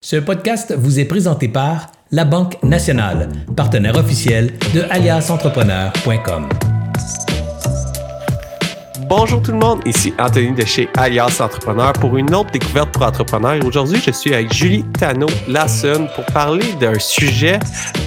Ce podcast vous est présenté par La Banque Nationale, partenaire officiel de aliasentrepreneur.com. Bonjour tout le monde, ici Anthony de chez Alias Entrepreneur pour une autre découverte pour entrepreneurs. Aujourd'hui, je suis avec Julie Tano Lasson pour parler d'un sujet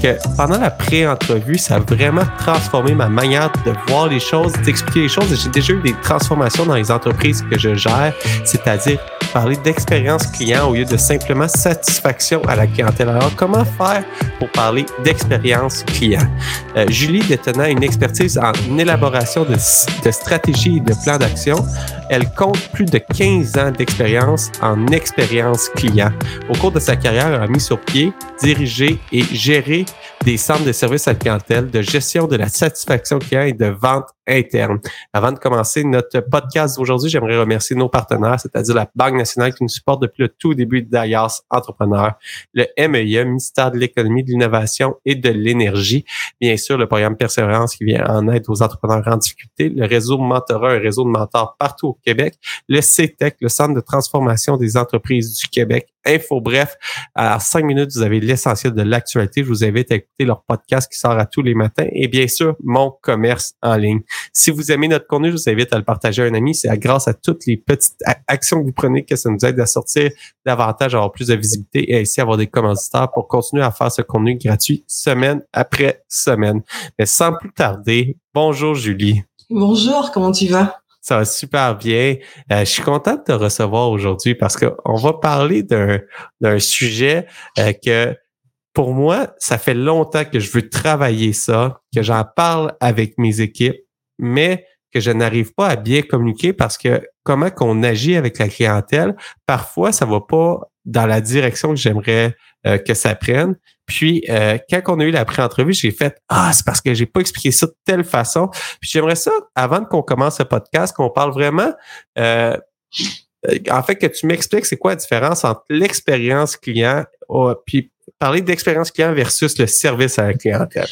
que pendant la pré-entrevue, ça a vraiment transformé ma manière de voir les choses, d'expliquer les choses. J'ai déjà eu des transformations dans les entreprises que je gère, c'est-à-dire parler d'expérience client au lieu de simplement satisfaction à la clientèle. Alors, comment faire pour parler d'expérience client? Euh, Julie, détenant une expertise en élaboration de, de stratégies et de plans d'action, elle compte plus de 15 ans d'expérience en expérience client. Au cours de sa carrière, elle a mis sur pied, dirigé et géré des centres de services à la clientèle, de gestion de la satisfaction client et de vente Avant de commencer notre podcast d'aujourd'hui, j'aimerais remercier nos partenaires, c'est-à-dire la Banque nationale qui nous supporte depuis le tout début d'Ayas Entrepreneur, le MEIA, ministère de l'économie, de l'innovation et de l'énergie, bien sûr le programme Persévérance qui vient en aide aux entrepreneurs en difficulté, le réseau Mentorat, un réseau de mentors partout au Québec, le CETEC, le Centre de transformation des entreprises du Québec, Info Bref. À cinq minutes, vous avez l'essentiel de l'actualité. Je vous invite à écouter leur podcast qui sort à tous les matins et bien sûr, mon commerce en ligne. Si vous aimez notre contenu, je vous invite à le partager à un ami. C'est grâce à toutes les petites actions que vous prenez que ça nous aide à sortir davantage, à avoir plus de visibilité et ainsi avoir des commanditaires pour continuer à faire ce contenu gratuit semaine après semaine. Mais sans plus tarder, bonjour Julie. Bonjour, comment tu vas? Ça va super bien. Euh, je suis content de te recevoir aujourd'hui parce qu'on va parler d'un sujet euh, que pour moi, ça fait longtemps que je veux travailler ça, que j'en parle avec mes équipes, mais que je n'arrive pas à bien communiquer parce que comment qu'on agit avec la clientèle, parfois ça va pas dans la direction que j'aimerais euh, que ça prenne. Puis euh, quand on a eu la pré-entrevue, j'ai fait ah c'est parce que j'ai pas expliqué ça de telle façon. Puis j'aimerais ça avant qu'on commence ce podcast qu'on parle vraiment euh, en fait que tu m'expliques c'est quoi la différence entre l'expérience client oh, puis parler d'expérience client versus le service à la clientèle.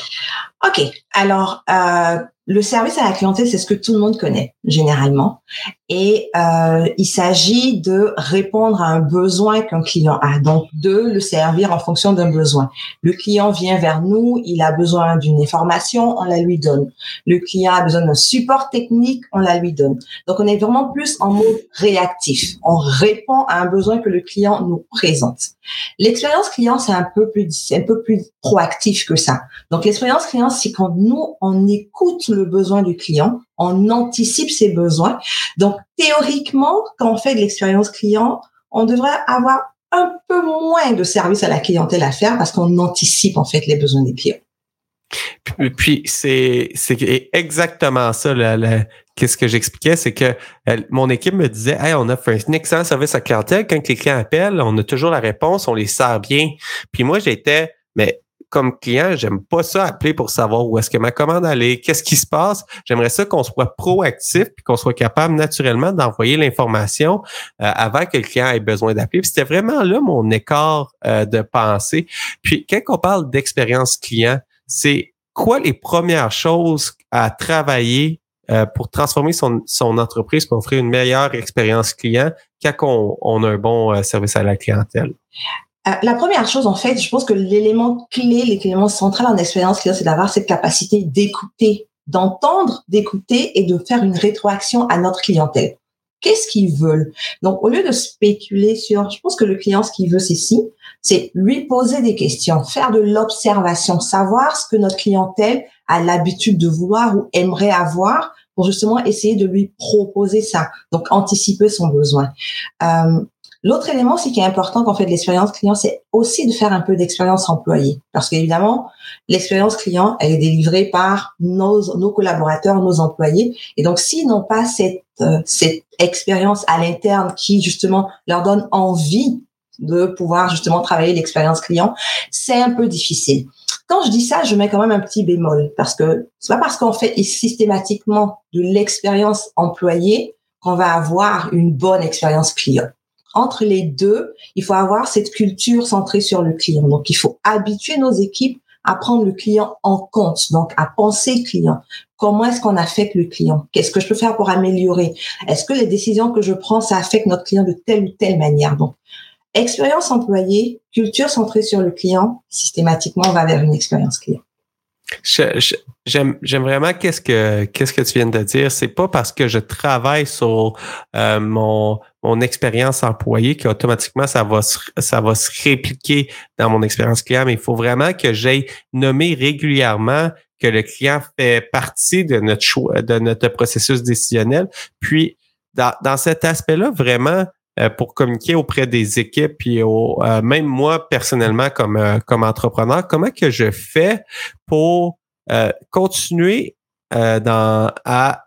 OK. Alors, le service à la clientèle, c'est ce que tout le monde connaît généralement. Et euh, il s'agit de répondre à un besoin qu'un client a, donc de le servir en fonction d'un besoin. Le client vient vers nous, il a besoin d'une information, on la lui donne. Le client a besoin d'un support technique, on la lui donne. Donc on est vraiment plus en mode réactif. On répond à un besoin que le client nous présente. L'expérience client, c'est un peu plus, un peu plus proactif que ça. Donc l'expérience client, c'est quand nous on écoute le besoin du client, on anticipe ses besoins. Donc, théoriquement, quand on fait de l'expérience client, on devrait avoir un peu moins de service à la clientèle à faire parce qu'on anticipe en fait les besoins des clients. Puis c'est exactement ça. Qu'est-ce que j'expliquais, c'est que mon équipe me disait, hey, on offre un excellent service à clientèle. Quand les clients appellent, on a toujours la réponse, on les sert bien. Puis moi, j'étais, mais comme client, j'aime pas ça appeler pour savoir où est-ce que ma commande allait, qu'est-ce qui se passe. J'aimerais ça qu'on soit proactif puis qu'on soit capable naturellement d'envoyer l'information euh, avant que le client ait besoin d'appeler. C'était vraiment là mon écart euh, de pensée. Puis quand on parle d'expérience client, c'est quoi les premières choses à travailler euh, pour transformer son, son entreprise pour offrir une meilleure expérience client quand on, on a un bon service à la clientèle? Euh, la première chose, en fait, je pense que l'élément clé, l'élément central en expérience client, c'est d'avoir cette capacité d'écouter, d'entendre, d'écouter et de faire une rétroaction à notre clientèle. Qu'est-ce qu'ils veulent? Donc, au lieu de spéculer sur, je pense que le client, ce qu'il veut, c'est si, c'est lui poser des questions, faire de l'observation, savoir ce que notre clientèle a l'habitude de vouloir ou aimerait avoir pour justement essayer de lui proposer ça. Donc, anticiper son besoin. Euh, L'autre élément, c'est qui est important quand on fait de l'expérience client, c'est aussi de faire un peu d'expérience employée. Parce qu'évidemment, l'expérience client, elle est délivrée par nos, nos collaborateurs, nos employés. Et donc, s'ils n'ont pas cette, euh, cette expérience à l'interne qui, justement, leur donne envie de pouvoir justement travailler l'expérience client, c'est un peu difficile. Quand je dis ça, je mets quand même un petit bémol parce que c'est pas parce qu'on fait systématiquement de l'expérience employée qu'on va avoir une bonne expérience client entre les deux, il faut avoir cette culture centrée sur le client. Donc, il faut habituer nos équipes à prendre le client en compte, donc à penser client. Comment est-ce qu'on affecte le client? Qu'est-ce que je peux faire pour améliorer? Est-ce que les décisions que je prends, ça affecte notre client de telle ou telle manière? Donc, expérience employée, culture centrée sur le client, systématiquement, on va vers une expérience client. J'aime vraiment qu'est-ce que tu viens de dire. C'est pas parce que je travaille sur euh, mon mon expérience employée qu'automatiquement ça va se, ça va se répliquer dans mon expérience client, mais il faut vraiment que j'aille nommer régulièrement que le client fait partie de notre choix, de notre processus décisionnel. Puis dans, dans cet aspect-là, vraiment, euh, pour communiquer auprès des équipes puis au, euh, même moi personnellement comme euh, comme entrepreneur comment que je fais pour continuer dans à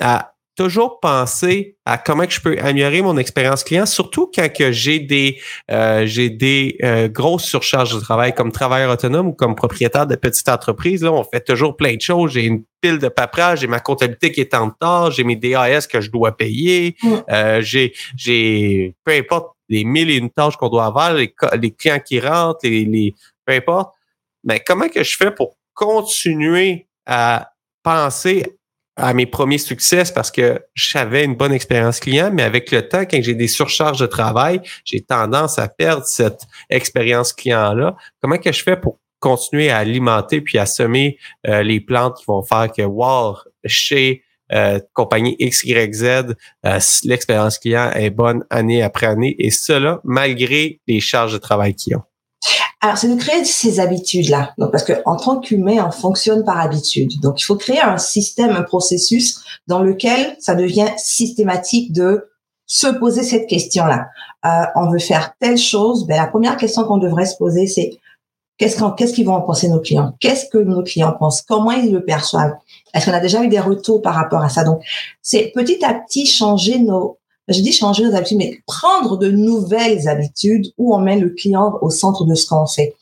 à toujours penser à comment que je peux améliorer mon expérience client, surtout quand que j'ai des euh, j'ai des euh, grosses surcharges de travail comme travailleur autonome ou comme propriétaire de petite entreprise. Là, on fait toujours plein de choses. J'ai une pile de paperasse, j'ai ma comptabilité qui est en retard, j'ai mes DAS que je dois payer, euh, j'ai j'ai peu importe les mille et une tâches qu'on doit avoir, les, les clients qui rentrent, les, les peu importe. Mais comment que je fais pour continuer à penser à mes premiers succès parce que j'avais une bonne expérience client, mais avec le temps, quand j'ai des surcharges de travail, j'ai tendance à perdre cette expérience client-là. Comment que je fais pour continuer à alimenter puis à semer euh, les plantes qui vont faire que, wow, chez euh, compagnie XYZ, euh, l'expérience client est bonne année après année et cela malgré les charges de travail qu'ils ont? Alors, c'est de créer ces habitudes-là. Donc, parce que en tant qu'humain, on fonctionne par habitude. Donc, il faut créer un système, un processus dans lequel ça devient systématique de se poser cette question-là. Euh, on veut faire telle chose. Ben, la première question qu'on devrait se poser, c'est qu'est-ce qu'on, qu'est-ce qu'ils vont en penser nos clients? Qu'est-ce que nos clients pensent? Comment ils le perçoivent? Est-ce qu'on a déjà eu des retours par rapport à ça? Donc, c'est petit à petit changer nos je dis changer nos habitudes, mais prendre de nouvelles habitudes où on met le client au centre de ce qu'on fait.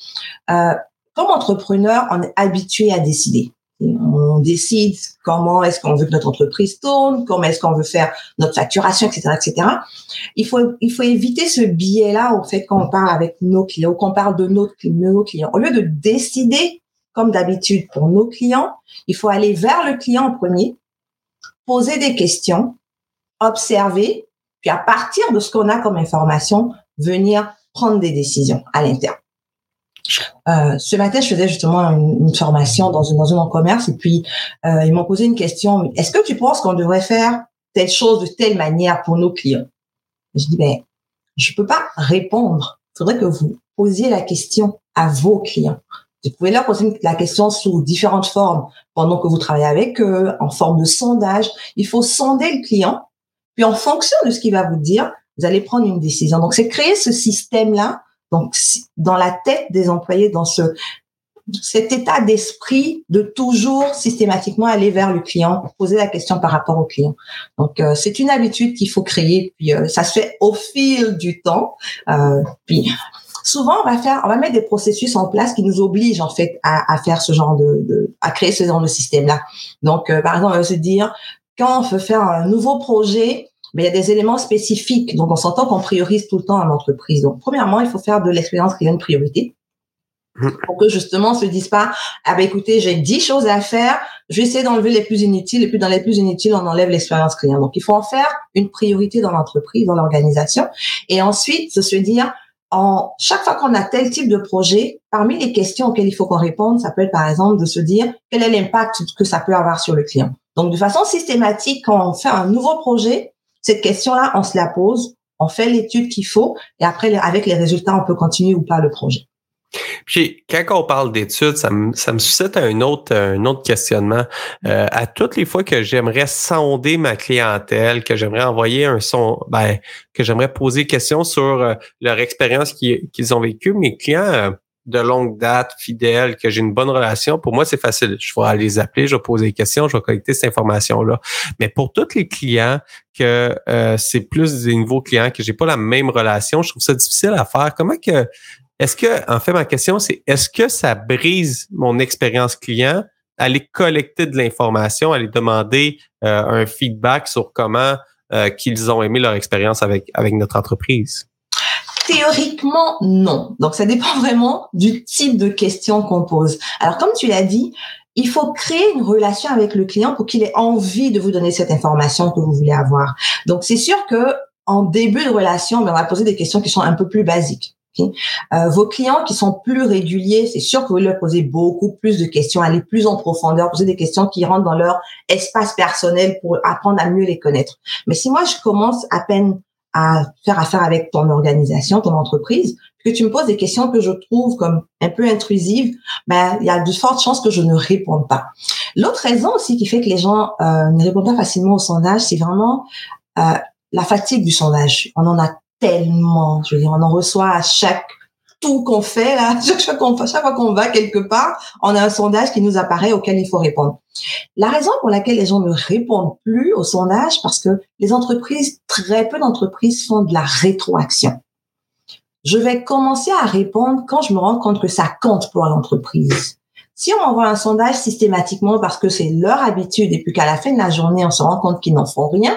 Euh, comme entrepreneur, on est habitué à décider. On décide comment est-ce qu'on veut que notre entreprise tourne, comment est-ce qu'on veut faire notre facturation, etc., etc. Il faut, il faut éviter ce biais-là au fait qu'on parle avec nos clients, qu'on parle de de nos clients. Au lieu de décider comme d'habitude pour nos clients, il faut aller vers le client en premier, poser des questions, observer, puis à partir de ce qu'on a comme information, venir prendre des décisions à l'interne. Euh, ce matin, je faisais justement une, formation dans une dans un commerce et puis euh, ils m'ont posé une question. Est-ce que tu penses qu'on devrait faire telle chose de telle manière pour nos clients? Je dis ben je peux pas répondre. Il faudrait que vous posiez la question à vos clients. Vous pouvez leur poser la question sous différentes formes pendant que vous travaillez avec eux, en forme de sondage. Il faut sonder le client puis en fonction de ce qu'il va vous dire, vous allez prendre une décision. Donc c'est créer ce système-là, donc dans la tête des employés, dans ce cet état d'esprit de toujours systématiquement aller vers le client, poser la question par rapport au client. Donc euh, c'est une habitude qu'il faut créer, puis euh, ça se fait au fil du temps. Euh, puis souvent on va faire, on va mettre des processus en place qui nous obligent en fait à, à faire ce genre de, de, à créer ce genre de système là. Donc par exemple on va se dire quand on veut faire un nouveau projet, mais il y a des éléments spécifiques. Donc, on s'entend qu'on priorise tout le temps à l'entreprise. Donc, premièrement, il faut faire de l'expérience client une priorité. Mmh. Pour que justement, on se dise pas, ah ben écoutez, j'ai dix choses à faire, je vais essayer d'enlever les plus inutiles, et puis dans les plus inutiles, on enlève l'expérience client. Donc, il faut en faire une priorité dans l'entreprise, dans l'organisation. Et ensuite, se dire, en chaque fois qu'on a tel type de projet, parmi les questions auxquelles il faut qu'on réponde, ça peut être par exemple de se dire quel est l'impact que ça peut avoir sur le client. Donc, de façon systématique, quand on fait un nouveau projet, cette question-là, on se la pose, on fait l'étude qu'il faut, et après, avec les résultats, on peut continuer ou pas le projet. Puis, quand on parle d'études, ça me, ça me suscite un autre, un autre questionnement. Euh, à toutes les fois que j'aimerais sonder ma clientèle, que j'aimerais envoyer un son, ben, que j'aimerais poser des questions sur euh, leur expérience qu'ils ont vécue, mes clients, euh, de longue date, fidèles, que j'ai une bonne relation, pour moi, c'est facile. Je vais aller les appeler, je vais poser des questions, je vais collecter cette information-là. Mais pour tous les clients que euh, c'est plus des nouveaux clients, que j'ai pas la même relation, je trouve ça difficile à faire. Comment que est-ce que, en fait, ma question, c'est est-ce que ça brise mon expérience client? Aller collecter de l'information, aller demander euh, un feedback sur comment euh, qu'ils ont aimé leur expérience avec, avec notre entreprise? Théoriquement, non. Donc, ça dépend vraiment du type de question qu'on pose. Alors, comme tu l'as dit, il faut créer une relation avec le client pour qu'il ait envie de vous donner cette information que vous voulez avoir. Donc, c'est sûr que en début de relation, ben, on va poser des questions qui sont un peu plus basiques. Euh, vos clients qui sont plus réguliers, c'est sûr que vous leur posez beaucoup plus de questions, aller plus en profondeur, poser des questions qui rentrent dans leur espace personnel pour apprendre à mieux les connaître. Mais si moi je commence à peine à faire affaire avec ton organisation, ton entreprise, que tu me poses des questions que je trouve comme un peu intrusives, ben il y a de fortes chances que je ne réponde pas. L'autre raison aussi qui fait que les gens euh, ne répondent pas facilement au sondage, c'est vraiment euh, la fatigue du sondage. On en a tellement. Je veux dire, on en reçoit à chaque tout qu'on fait là, chaque, fois qu'on va quelque part, on a un sondage qui nous apparaît auquel il faut répondre. La raison pour laquelle les gens ne répondent plus au sondage, parce que les entreprises, très peu d'entreprises font de la rétroaction. Je vais commencer à répondre quand je me rends compte que ça compte pour l'entreprise. Si on envoie un sondage systématiquement parce que c'est leur habitude et puis qu'à la fin de la journée, on se rend compte qu'ils n'en font rien,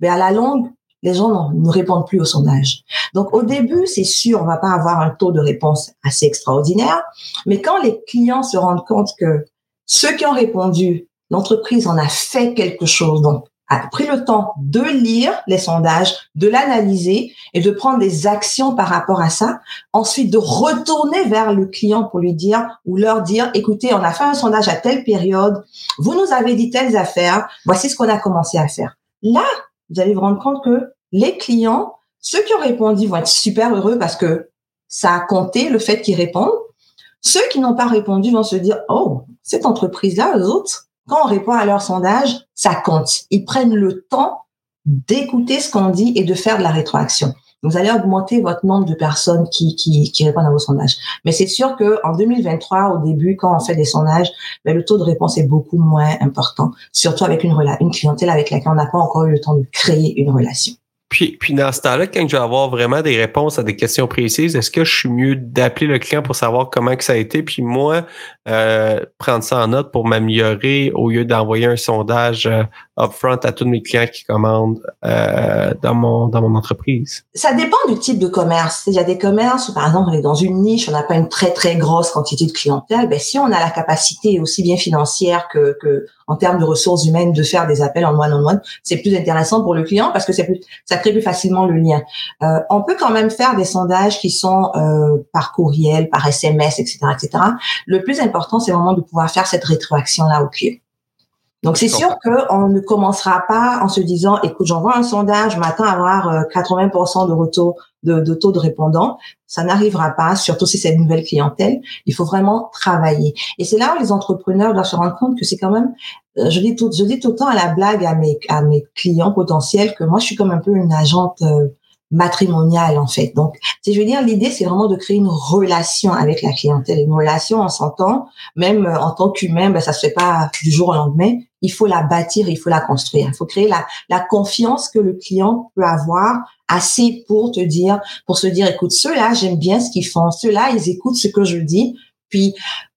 ben à la longue, les gens ne répondent plus au sondage. Donc au début, c'est sûr, on va pas avoir un taux de réponse assez extraordinaire, mais quand les clients se rendent compte que ceux qui ont répondu, l'entreprise en a fait quelque chose, donc a pris le temps de lire les sondages, de l'analyser et de prendre des actions par rapport à ça. Ensuite, de retourner vers le client pour lui dire ou leur dire, écoutez, on a fait un sondage à telle période, vous nous avez dit telles affaires, voici ce qu'on a commencé à faire. Là, vous allez vous rendre compte que les clients, ceux qui ont répondu vont être super heureux parce que ça a compté le fait qu'ils répondent. Ceux qui n'ont pas répondu vont se dire, oh, cette entreprise-là, eux autres, quand on répond à leur sondage, ça compte. Ils prennent le temps d'écouter ce qu'on dit et de faire de la rétroaction. Vous allez augmenter votre nombre de personnes qui, répondent à vos sondages. Mais c'est sûr que en 2023, au début, quand on fait des sondages, ben, le taux de réponse est beaucoup moins important, surtout avec une, clientèle avec laquelle on n'a pas encore eu le temps de créer une relation. Puis, puis dans ce temps-là, quand je vais avoir vraiment des réponses à des questions précises, est-ce que je suis mieux d'appeler le client pour savoir comment ça a été, puis moi, euh, prendre ça en note pour m'améliorer au lieu d'envoyer un sondage euh, upfront à tous mes clients qui commandent euh, dans mon dans mon entreprise? Ça dépend du type de commerce. Il y a des commerces où, par exemple, on est dans une niche, on n'a pas une très très grosse quantité de clientèle. Ben, si on a la capacité aussi bien financière que, que en termes de ressources humaines de faire des appels en one-on-one, c'est plus intéressant pour le client parce que c'est plus, ça crée plus facilement le lien. Euh, on peut quand même faire des sondages qui sont euh, par courriel, par SMS, etc., etc. Le plus important, c'est vraiment de pouvoir faire cette rétroaction là au client. Donc c'est sûr qu'on ne commencera pas en se disant, écoute, j'envoie un sondage, je m'attends à avoir 80% euh, de retour de, de, taux de répondants. Ça n'arrivera pas, surtout si c'est une nouvelle clientèle. Il faut vraiment travailler. Et c'est là où les entrepreneurs doivent se rendre compte que c'est quand même, euh, je dis tout, je dis tout le temps à la blague à mes à mes clients potentiels que moi je suis comme un peu une agente euh, matrimonial en fait. Donc, si je veux dire, l'idée c'est vraiment de créer une relation avec la clientèle. Une relation, on s'entend, même euh, en tant qu'humain, ben ça se fait pas du jour au lendemain. Il faut la bâtir, il faut la construire. Il faut créer la, la confiance que le client peut avoir assez pour te dire, pour se dire, écoute, ceux-là, j'aime bien ce qu'ils font. Ceux-là, ils écoutent ce que je dis. Puis,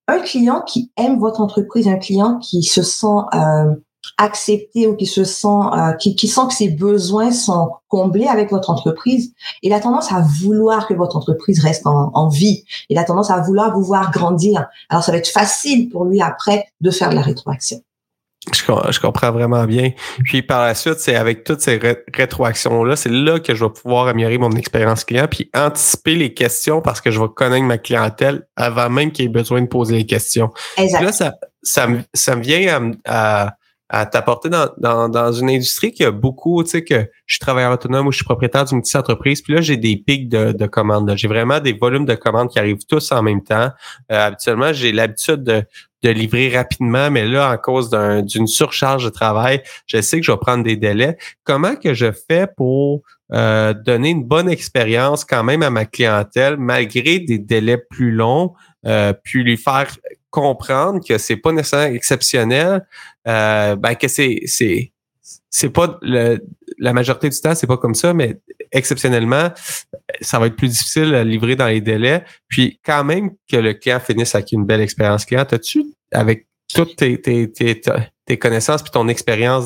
un client qui aime votre entreprise, un client qui se sent euh, accepté ou qui se sent, euh, qui, qui sent que ses besoins sont comblés avec votre entreprise, il a tendance à vouloir que votre entreprise reste en, en, vie. Il a tendance à vouloir vous voir grandir. Alors, ça va être facile pour lui après de faire de la rétroaction. Je, comprends vraiment bien. Puis par la suite, c'est avec toutes ces rétroactions-là, c'est là que je vais pouvoir améliorer mon expérience client puis anticiper les questions parce que je vais connaître ma clientèle avant même qu'il ait besoin de poser les questions. Exact. Là, ça, ça, ça me vient à à t'apporter dans, dans, dans, une industrie qui a beaucoup, tu sais, que je suis travailleur autonome ou je suis propriétaire d'une petite entreprise, puis là, j'ai des pics de, de commandes. J'ai vraiment des volumes de commandes qui arrivent tous en même temps. Euh, habituellement, j'ai l'habitude de, de livrer rapidement, mais là, en cause d'une surcharge de travail, je sais que je vais prendre des délais. Comment que je fais pour euh, donner une bonne expérience quand même à ma clientèle, malgré des délais plus longs, euh, puis lui faire comprendre que c'est pas nécessairement exceptionnel, euh, ben que c'est c'est c'est pas le, la majorité du temps c'est pas comme ça, mais exceptionnellement ça va être plus difficile à livrer dans les délais. Puis quand même que le client finisse avec une belle expérience client, as-tu avec toutes tes, tes, tes, connaissances puis ton expérience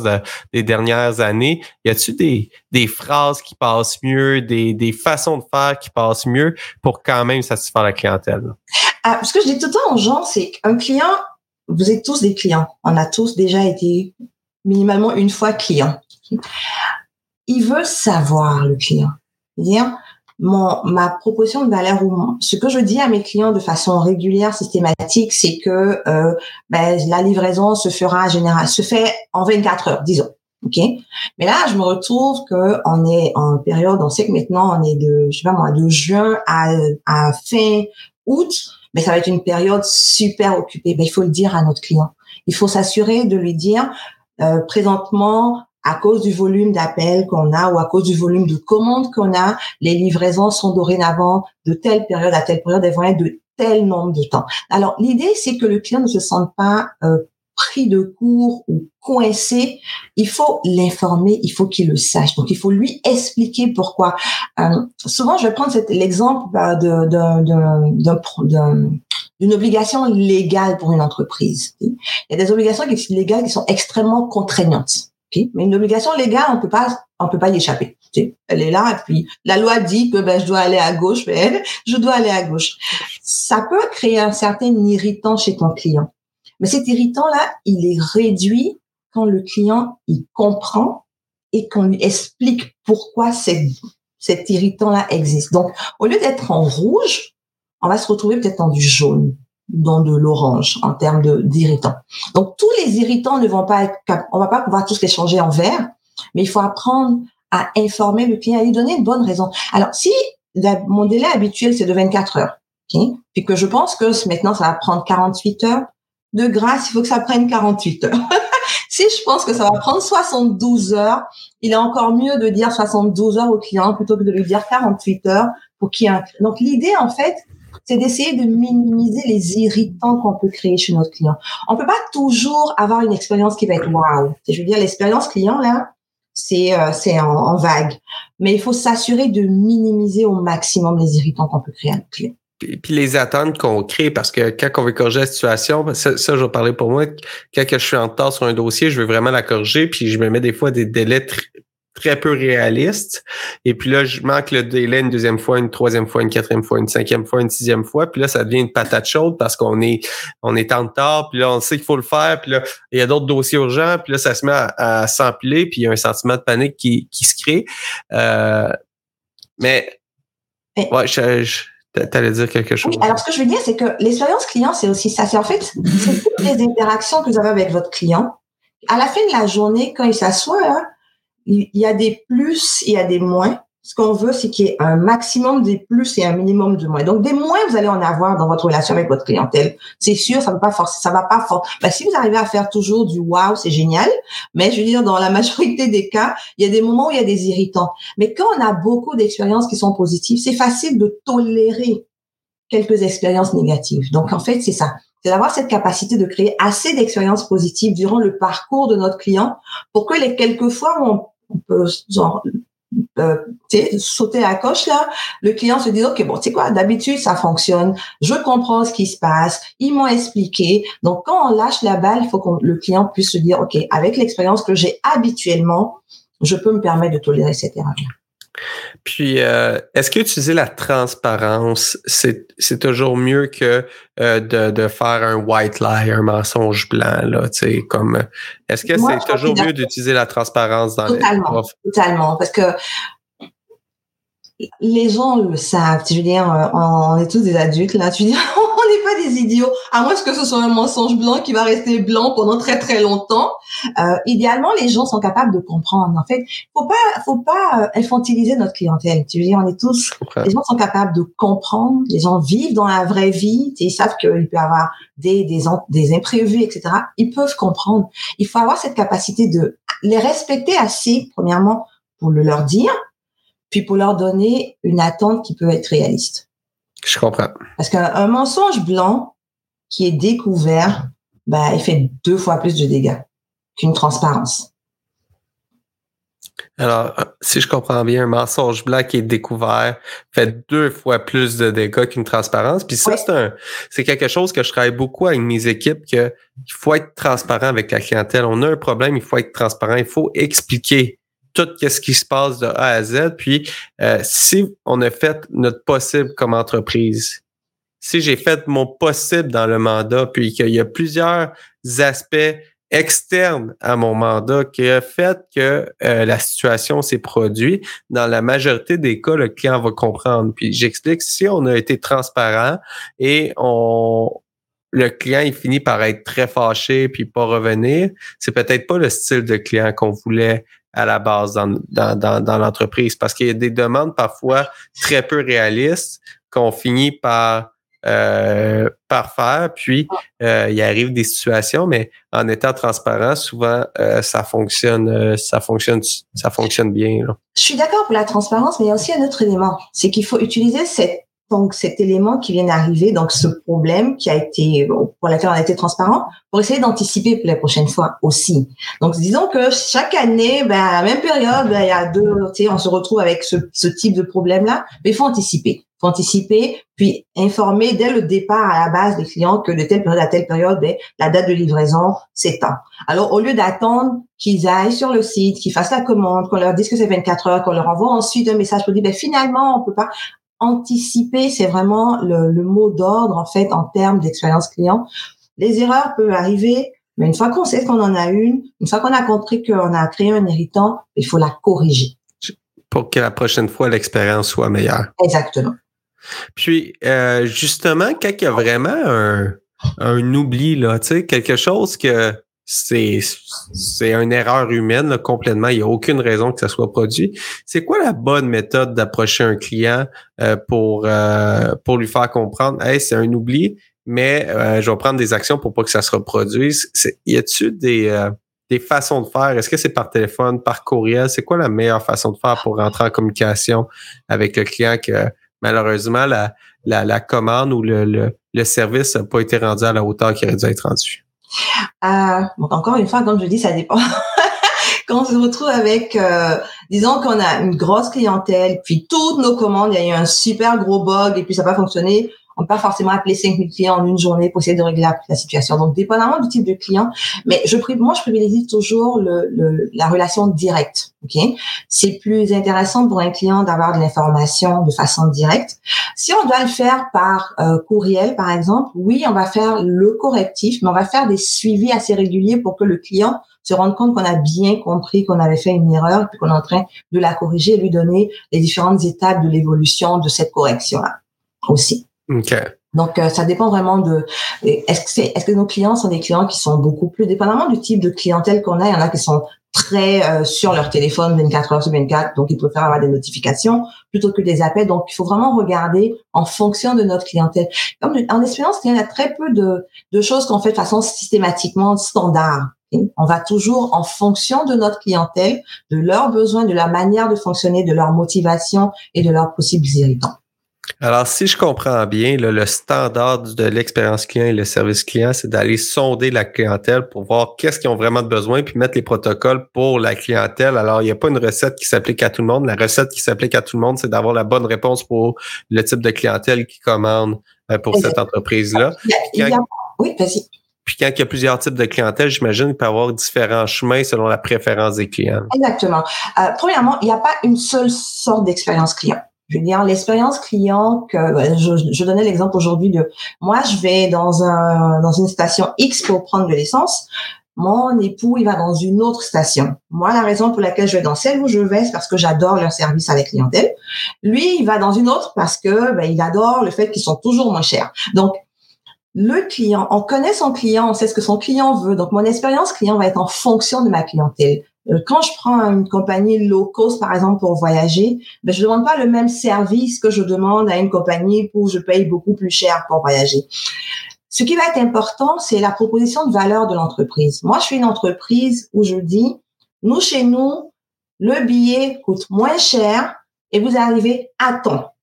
des dernières années, y a-tu des, des phrases qui passent mieux, des, des façons de faire qui passent mieux pour quand même satisfaire la clientèle? Ah, ce que je dis tout le temps aux gens, c'est qu'un client, vous êtes tous des clients. On a tous déjà été minimalement une fois clients. il veut savoir le client. Dire, mon, ma proposition de valeur ou ce que je dis à mes clients de façon régulière, systématique, c'est que euh, ben, la livraison se fera général, se fait en 24 heures, disons. Ok? Mais là, je me retrouve que on est en période, on sait que maintenant on est de, je sais pas moi, de juin à fin août, mais ça va être une période super occupée. Il faut le dire à notre client. Il faut s'assurer de lui dire euh, présentement à cause du volume d'appels qu'on a ou à cause du volume de commandes qu'on a, les livraisons sont dorénavant de telle période à telle période, elles vont de tel nombre de temps. Alors l'idée, c'est que le client ne se sente pas euh, pris de court ou coincé, il faut l'informer, il faut qu'il le sache. Donc, il faut lui expliquer pourquoi. Euh, souvent, je vais prendre l'exemple bah, d'une obligation légale pour une entreprise. Il y a des obligations légales qui sont extrêmement contraignantes. Mais une obligation légale, on peut pas, on peut pas y échapper. Elle est là, et puis la loi dit que ben, je dois aller à gauche, je dois aller à gauche. Ça peut créer un certain irritant chez ton client. Mais cet irritant-là, il est réduit quand le client, il comprend et qu'on lui explique pourquoi cet irritant-là existe. Donc, au lieu d'être en rouge, on va se retrouver peut-être dans du jaune, dans de l'orange en termes d'irritants. Donc, tous les irritants ne vont pas être, on va pas pouvoir tous les changer en vert, mais il faut apprendre à informer le client, à lui donner une bonne raison. Alors, si mon délai habituel, c'est de 24 heures, puis que je pense que maintenant, ça va prendre 48 heures, de grâce, il faut que ça prenne 48 heures. si je pense que ça va prendre 72 heures, il est encore mieux de dire 72 heures au client plutôt que de lui dire 48 heures pour qu'il y ait un... Donc l'idée, en fait, c'est d'essayer de minimiser les irritants qu'on peut créer chez notre client. On peut pas toujours avoir une expérience qui va être wow. Je veux dire, l'expérience client, là, c'est euh, c'est en, en, vague. Mais il faut s'assurer de minimiser au maximum les irritants qu'on peut créer à notre client puis, les attentes qu'on crée, parce que quand on veut corriger la situation, ça, ça, je vais parler pour moi, quand je suis en retard sur un dossier, je veux vraiment la corriger, puis je me mets des fois des délais très peu réalistes. Et puis là, je manque le délai une deuxième fois, une troisième fois, une quatrième fois, une cinquième fois, une sixième fois. Puis là, ça devient une patate chaude parce qu'on est on est en retard. Puis là, on sait qu'il faut le faire. Puis là, il y a d'autres dossiers urgents. Puis là, ça se met à, s'empiler. Puis il y a un sentiment de panique qui, qui se crée. Euh, mais ouais, je T'allais dire quelque chose? Oui, alors ce que je veux dire, c'est que l'expérience client, c'est aussi ça. C'est en fait, c'est toutes les interactions que vous avez avec votre client. À la fin de la journée, quand il s'assoit, hein, il y a des plus, il y a des moins ce qu'on veut, c'est qu'il y ait un maximum des plus et un minimum de moins. Donc, des moins, vous allez en avoir dans votre relation avec votre clientèle. C'est sûr, ça va pas forcer, ça va pas forcer. Ben, si vous arrivez à faire toujours du wow, c'est génial. Mais je veux dire, dans la majorité des cas, il y a des moments où il y a des irritants. Mais quand on a beaucoup d'expériences qui sont positives, c'est facile de tolérer quelques expériences négatives. Donc, en fait, c'est ça. C'est d'avoir cette capacité de créer assez d'expériences positives durant le parcours de notre client pour que les quelques fois où on peut genre, euh, sauter à coche là, le client se dit ok bon sais quoi d'habitude ça fonctionne, je comprends ce qui se passe, ils m'ont expliqué. Donc quand on lâche la balle, il faut que le client puisse se dire ok avec l'expérience que j'ai habituellement, je peux me permettre de tolérer cette erreur. Puis, euh, est-ce qu'utiliser la transparence, c'est, c'est toujours mieux que euh, de, de faire un white lie, un mensonge blanc, là, tu sais, comme, est-ce que c'est toujours mieux d'utiliser la transparence dans totalement, les... Totalement, parce que les gens le savent. Je veux dire, euh, on est tous des adultes, là. Tu dire, on n'est pas des idiots. À moins que ce soit un mensonge blanc qui va rester blanc pendant très très longtemps. Euh, idéalement, les gens sont capables de comprendre. En fait, faut pas, faut pas euh, infantiliser notre clientèle. Tu veux dire, on est tous, les gens sont capables de comprendre. Les gens vivent dans la vraie vie. Ils savent qu'il peut y avoir des, des, des imprévus, etc. Ils peuvent comprendre. Il faut avoir cette capacité de les respecter assez, premièrement, pour le leur dire, puis pour leur donner une attente qui peut être réaliste. Je comprends. Parce qu'un mensonge blanc qui est découvert, bah, il fait deux fois plus de dégâts qu'une transparence. Alors, si je comprends bien, un mensonge blanc qui est découvert fait deux fois plus de dégâts qu'une transparence. Puis ça, c'est un, c'est quelque chose que je travaille beaucoup avec mes équipes que il faut être transparent avec la clientèle. On a un problème, il faut être transparent, il faut expliquer tout ce qui se passe de A à Z. Puis, euh, si on a fait notre possible comme entreprise, si j'ai fait mon possible dans le mandat, puis qu'il y a plusieurs aspects externe à mon mandat qui a fait que euh, la situation s'est produite. Dans la majorité des cas, le client va comprendre. Puis j'explique, si on a été transparent et on le client il finit par être très fâché puis pas revenir, c'est peut-être pas le style de client qu'on voulait à la base dans, dans, dans, dans l'entreprise parce qu'il y a des demandes parfois très peu réalistes qu'on finit par euh, par faire. Puis, euh, il arrive des situations, mais en étant transparent, souvent, euh, ça fonctionne, euh, ça fonctionne, ça fonctionne bien. Là. Je suis d'accord pour la transparence, mais il y a aussi un autre élément, c'est qu'il faut utiliser cette donc cet élément qui vient d'arriver, donc ce problème qui a été pour lequel on a été transparent, pour essayer d'anticiper pour la prochaine fois aussi. Donc disons que chaque année, ben, à la même période, ben, il y a deux, tu sais, on se retrouve avec ce, type de problème-là, mais il faut anticiper anticiper, puis informer dès le départ à la base des clients que de telle période à telle période, ben, la date de livraison s'étend. Alors, au lieu d'attendre qu'ils aillent sur le site, qu'ils fassent la commande, qu'on leur dise que c'est 24 heures, qu'on leur envoie ensuite un message pour dire, ben, finalement, on peut pas anticiper, c'est vraiment le, le mot d'ordre, en fait, en termes d'expérience client. Les erreurs peuvent arriver, mais une fois qu'on sait qu'on en a une, une fois qu'on a compris qu'on a créé un irritant, il faut la corriger. Pour que la prochaine fois, l'expérience soit meilleure. Exactement. Puis, euh, justement, quand il y a vraiment un, un oubli, là, tu sais, quelque chose que c'est c'est une erreur humaine complètement. Il n'y a aucune raison que ça soit produit. C'est quoi la bonne méthode d'approcher un client euh, pour euh, pour lui faire comprendre, hey, c'est un oubli, mais je vais prendre des actions pour pas que ça se reproduise? Y a-t-il des des façons de faire? Est-ce que c'est par téléphone, par courriel? C'est quoi la meilleure façon de faire pour rentrer en communication avec le client que malheureusement, la, la, la commande ou le, le, le service n'a pas été rendu à la hauteur qui aurait dû être rendu? Euh, encore une fois, comme je dis, ça dépend. Quand on se retrouve avec, euh, disons qu'on a une grosse clientèle, puis toutes nos commandes, il y a eu un super gros bug et puis ça n'a pas fonctionné, on peut pas forcément appeler 5000 clients en une journée pour essayer de régler la, situation. Donc, dépendamment du type de client, mais je, moi, je privilégie toujours la relation directe. C'est plus intéressant pour un client d'avoir de l'information de façon directe. Si on doit le faire par euh, courriel, par exemple, oui, on va faire le correctif, mais on va faire des suivis assez réguliers pour que le client se rende compte qu'on a bien compris qu'on avait fait une erreur, qu'on est en train de la corriger et lui donner les différentes étapes de l'évolution de cette correction-là aussi. Donc, euh, ça dépend vraiment de. Est-ce que c'est, est-ce que nos clients sont des clients qui sont beaucoup plus, dépendamment du type de clientèle qu'on a, il y en a qui sont très euh, sur leur téléphone 24 heures sur 24, donc ils préfèrent avoir des notifications plutôt que des appels. Donc, il faut vraiment regarder en fonction de notre clientèle. Comme en expérience, il y a très peu de, de choses qu'on fait de façon systématiquement standard. On va toujours en fonction de notre clientèle, de leurs besoins, de leur manière de fonctionner, de leur motivation et de leurs possibles irritants. Alors, si je comprends bien, le standard de l'expérience client et le service client, c'est d'aller sonder la clientèle pour voir qu'est-ce qu'ils ont vraiment besoin, puis mettre les protocoles pour la clientèle. Alors, il n'y a pas une recette qui s'applique à tout le monde. La recette qui s'applique à tout le monde, c'est d'avoir la bonne réponse pour le type de clientèle qui commande euh, pour cette entreprise-là. Oui, vas-y. Puis quand il y a plusieurs types de clientèle, j'imagine qu'il peut y avoir différents chemins selon la préférence des clients. Exactement. Euh, premièrement, il n'y a pas une seule sorte d'expérience client. Je veux dire, l'expérience client que je, donnais l'exemple aujourd'hui de moi, je vais dans un dans une station X pour prendre de l'essence. Mon époux, il va dans une autre station. Moi, la raison pour laquelle je vais dans celle où je vais, c'est parce que j'adore leur service à la clientèle. Lui, il va dans une autre parce que ben, il adore le fait qu'ils sont toujours moins chers. Donc, le client, on connaît son client, on sait ce que son client veut. Donc, mon expérience client va être en fonction de ma clientèle. Euh, quand je prends une compagnie low cost, par exemple, pour voyager, ben, je ne demande pas le même service que je demande à une compagnie où je paye beaucoup plus cher pour voyager. Ce qui va être important, c'est la proposition de valeur de l'entreprise. Moi, je suis une entreprise où je dis, nous, chez nous, le billet coûte moins cher et vous arrivez à temps.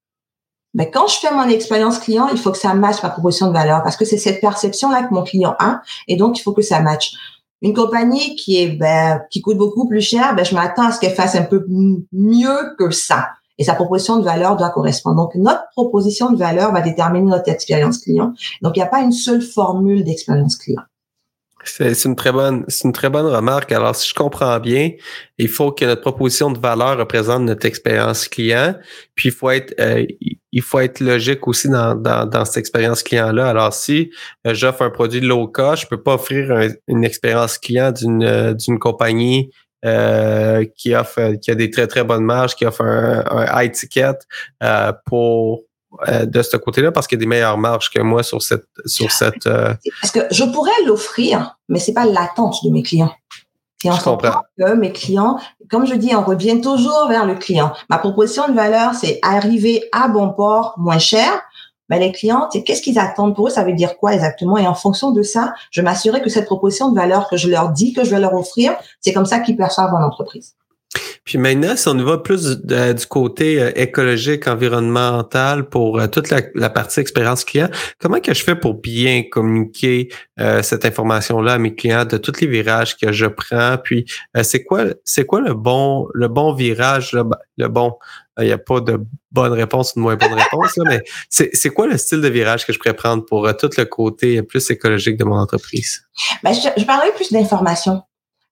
Mais quand je fais mon expérience client, il faut que ça matche ma proposition de valeur parce que c'est cette perception-là que mon client a et donc il faut que ça matche. Une compagnie qui est ben, qui coûte beaucoup plus cher, ben, je m'attends à ce qu'elle fasse un peu mieux que ça. Et sa proposition de valeur doit correspondre. Donc, notre proposition de valeur va déterminer notre expérience client. Donc, il n'y a pas une seule formule d'expérience client. C'est une très bonne, c'est une très bonne remarque. Alors, si je comprends bien, il faut que notre proposition de valeur représente notre expérience client. Puis il faut être, euh, il faut être logique aussi dans, dans, dans cette expérience client-là. Alors, si euh, j'offre un produit low cost, je peux pas offrir une expérience client d'une euh, d'une compagnie qui offre qui a des très très bonnes marges, qui offre un, un high ticket pour euh, de ce côté-là parce qu'il y a des meilleures marges que moi sur cette sur cette. Euh, parce que je pourrais l'offrir, mais c'est pas l'attente de mes clients. Et je comprends. Que mes clients, comme je dis, on revient toujours vers le client. Ma proposition de valeur, c'est arriver à bon port, moins cher. Mais les clients, c'est qu'est-ce qu'ils attendent pour eux, ça veut dire quoi exactement? Et en fonction de ça, je m'assurer que cette proposition de valeur que je leur dis que je vais leur offrir, c'est comme ça qu'ils perçoivent mon entreprise. Puis maintenant, si on y va plus du côté euh, écologique, environnemental pour euh, toute la, partie expérience client, comment que je fais pour bien communiquer euh, cette information-là à mes clients de tous les virages que je prends? Puis c'est quoi c'est quoi le bon le bon virage, le, bon? Il n'y a pas de bonne réponse ou de moins bonne réponse, mais c'est quoi le style de virage que je pourrais prendre pour tout le côté plus écologique de mon entreprise? Ben, je, je parlerai plus d'information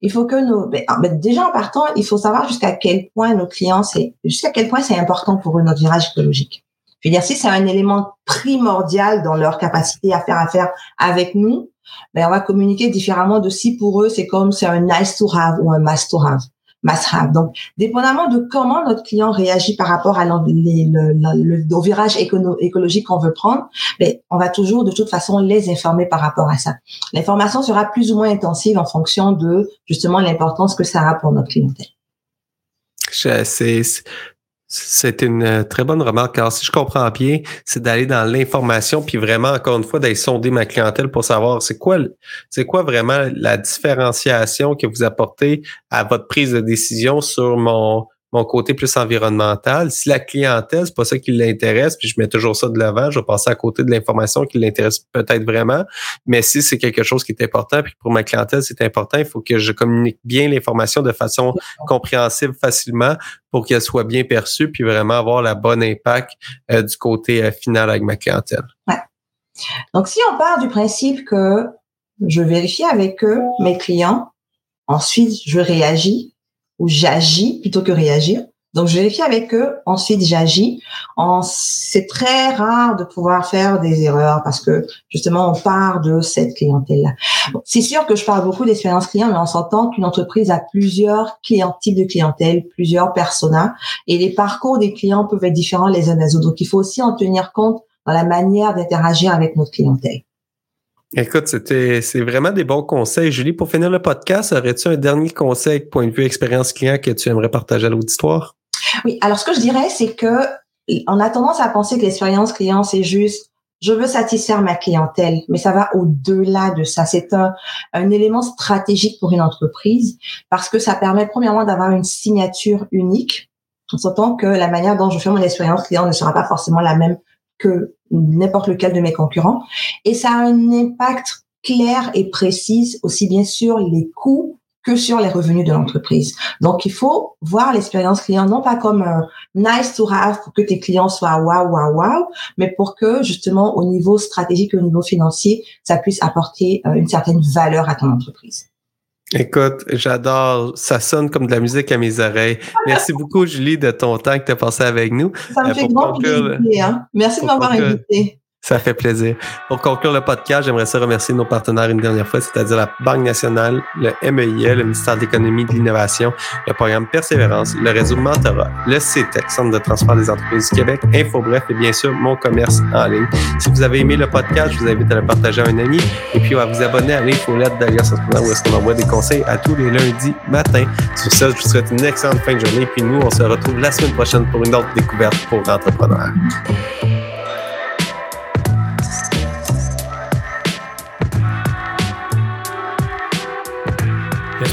il faut que nos, ben, ben, déjà en partant, il faut savoir jusqu'à quel point nos clients, c'est jusqu'à quel point c'est important pour eux notre virage écologique. Je veux dire, si c'est un élément primordial dans leur capacité à faire affaire avec nous, ben on va communiquer différemment de si pour eux c'est comme c'est un nice to have ou un must to have. Donc, dépendamment de comment notre client réagit par rapport le, virage écologique qu'on veut prendre, mais ben, on va toujours de toute façon les informer par rapport à ça. L'information sera plus ou moins intensive en fonction de justement l'importance que ça a pour notre clientèle. C'est c'est une euh, très bonne remarque, car si je comprends bien, c'est d'aller dans l'information, puis vraiment, encore une fois, d'aller sonder ma clientèle pour savoir c'est quoi, c'est quoi vraiment la différenciation que vous apportez à votre prise de décision sur mon, mon côté plus environnemental. Si la clientèle, c'est pas ça qui l'intéresse, puis je mets toujours ça de l'avant, je vais passer à côté de l'information qui l'intéresse peut-être vraiment. Mais si c'est quelque chose qui est important, puis pour ma clientèle, c'est important, il faut que je communique bien l'information de façon compréhensible facilement pour qu'elle soit bien perçue, puis vraiment avoir la bonne impact euh, du côté euh, final avec ma clientèle. Ouais. Donc, si on part du principe que je vérifie avec eux, mes clients, ensuite je réagis, où j'agis plutôt que réagir. Donc, je vérifie avec eux, ensuite j'agis. C'est très rare de pouvoir faire des erreurs parce que justement, on part de cette clientèle-là. c'est sûr que je parle beaucoup d'expérience client, mais on s'entend qu'une entreprise a plusieurs clients, types de clientèle, plusieurs personas, et les parcours des clients peuvent être différents les uns des autres. Donc, il faut aussi en tenir compte dans la manière d'interagir avec notre clientèle. Écoute, c'était c'est vraiment des bons conseils. Julie, pour finir le podcast, aurais-tu un dernier conseil, point de vue expérience client, que tu aimerais partager à l'auditoire? Oui, alors ce que je dirais, c'est que on a tendance à penser que l'expérience client, c'est juste je veux satisfaire ma clientèle, mais ça va au-delà de ça. C'est un, un élément stratégique pour une entreprise parce que ça permet premièrement d'avoir une signature unique. On s'entend que la manière dont je fais mon expérience client ne sera pas forcément la même que n'importe lequel de mes concurrents. Et ça a un impact clair et précis aussi bien sur les coûts que sur les revenus de l'entreprise. Donc, il faut voir l'expérience client non pas comme un nice to have pour que tes clients soient wow, wow, wow, mais pour que justement au niveau stratégique et au niveau financier, ça puisse apporter euh, une certaine valeur à ton entreprise. Écoute, j'adore. Ça sonne comme de la musique à mes oreilles. Merci beaucoup, Julie, de ton temps que tu as passé avec nous. Ça me euh, fait grand plaisir. Hein. Merci de m'avoir invité. Ça fait plaisir. Pour conclure le podcast, j'aimerais ça remercier nos partenaires une dernière fois, c'est-à-dire la Banque nationale, le MEIE, le ministère de l'Économie et de l'Innovation, le programme Persévérance, le réseau Mentorat, le CETEC, Centre de transport des entreprises du Québec, InfoBref et bien sûr mon commerce en ligne. Si vous avez aimé le podcast, je vous invite à le partager à un ami et puis à vous abonner à l'infolette d'Alias Entrepreneur où est-ce qu'on envoie des conseils à tous les lundis matin. Sur ça, je vous souhaite une excellente fin de journée puis nous, on se retrouve la semaine prochaine pour une autre découverte pour entrepreneurs.